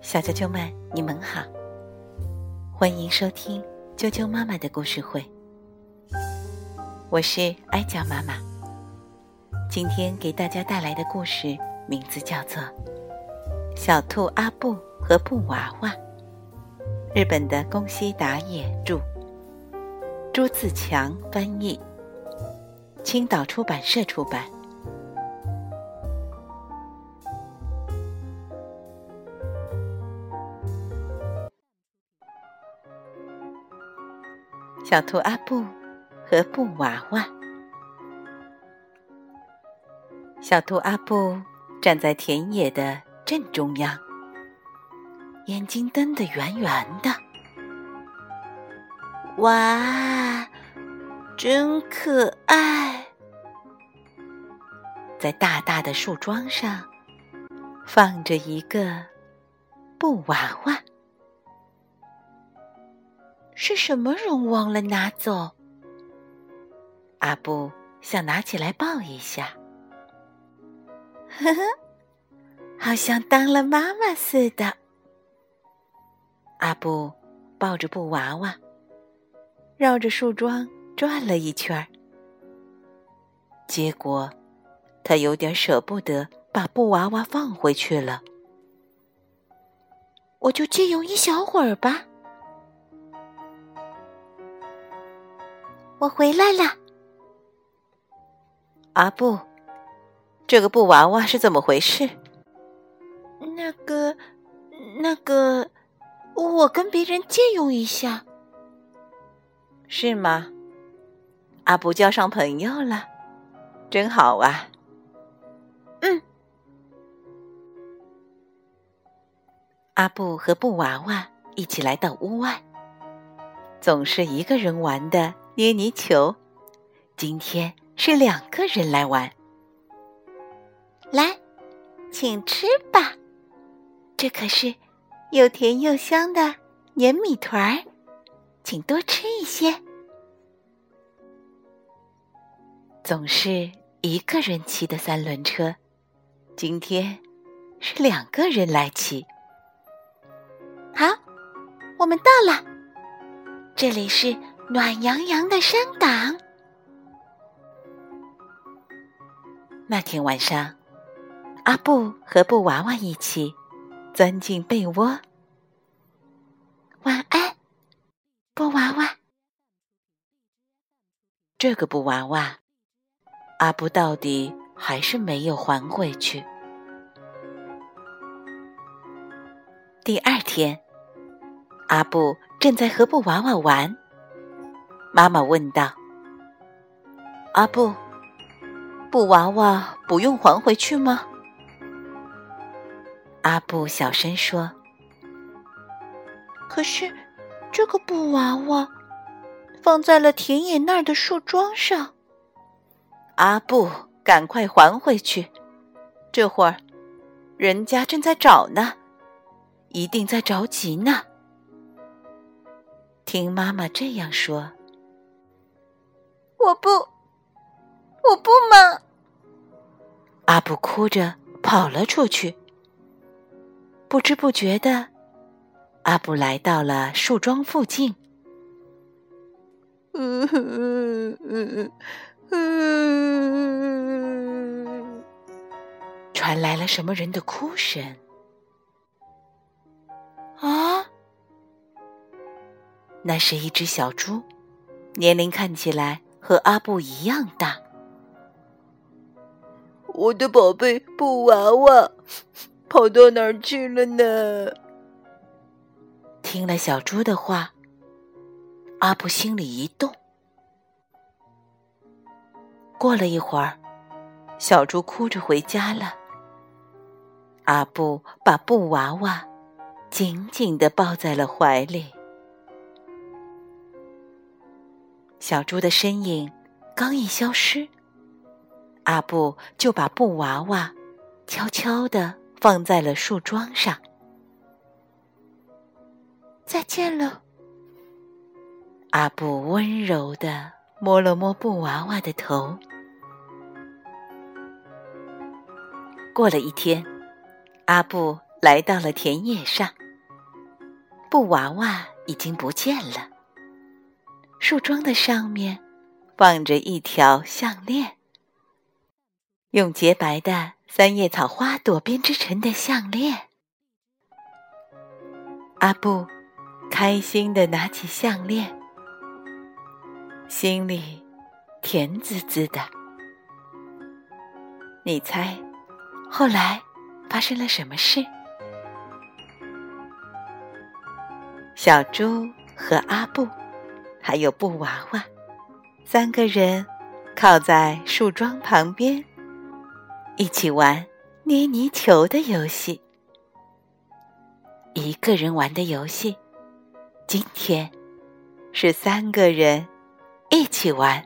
小啾啾们，你们好，欢迎收听啾啾妈妈的故事会。我是哀娇妈妈，今天给大家带来的故事名字叫做《小兔阿布和布娃娃》，日本的宫西达也著，朱自强翻译，青岛出版社出版。小兔阿布和布娃娃。小兔阿布站在田野的正中央，眼睛瞪得圆圆的。哇，真可爱！在大大的树桩上，放着一个布娃娃。是什么绒忘了拿走？阿布想拿起来抱一下，呵呵，好像当了妈妈似的。阿布抱着布娃娃，绕着树桩转了一圈儿，结果他有点舍不得把布娃娃放回去了。我就借用一小会儿吧。我回来了，阿布，这个布娃娃是怎么回事？那个，那个，我跟别人借用一下，是吗？阿布交上朋友了，真好啊！嗯，阿布和布娃娃一起来到屋外，总是一个人玩的。捏泥球，今天是两个人来玩。来，请吃吧，这可是又甜又香的粘米团儿，请多吃一些。总是一个人骑的三轮车，今天是两个人来骑。好，我们到了，这里是。暖洋洋的山岗。那天晚上，阿布和布娃娃一起钻进被窝。晚安，布娃娃。这个布娃娃，阿布到底还是没有还回去。第二天，阿布正在和布娃娃玩。妈妈问道：“阿布，布娃娃不用还回去吗？”阿布小声说：“可是这个布娃娃放在了田野那儿的树桩上。”阿布，赶快还回去！这会儿人家正在找呢，一定在着急呢。听妈妈这样说。我不，我不嘛！阿布哭着跑了出去。不知不觉的，阿布来到了树桩附近。嗯嗯嗯嗯，传来了什么人的哭声？啊！那是一只小猪，年龄看起来。和阿布一样大，我的宝贝布娃娃跑到哪儿去了呢？听了小猪的话，阿布心里一动。过了一会儿，小猪哭着回家了。阿布把布娃娃紧紧的抱在了怀里。小猪的身影刚一消失，阿布就把布娃娃悄悄地放在了树桩上。再见了，阿布温柔地摸了摸布娃娃的头。过了一天，阿布来到了田野上，布娃娃已经不见了。树桩的上面放着一条项链，用洁白的三叶草花朵编织成的项链。阿布开心的拿起项链，心里甜滋滋的。你猜，后来发生了什么事？小猪和阿布。还有布娃娃，三个人靠在树桩旁边，一起玩捏泥球的游戏。一个人玩的游戏，今天是三个人一起玩。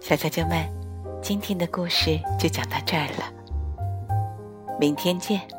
小啾啾们，今天的故事就讲到这儿了。明天见。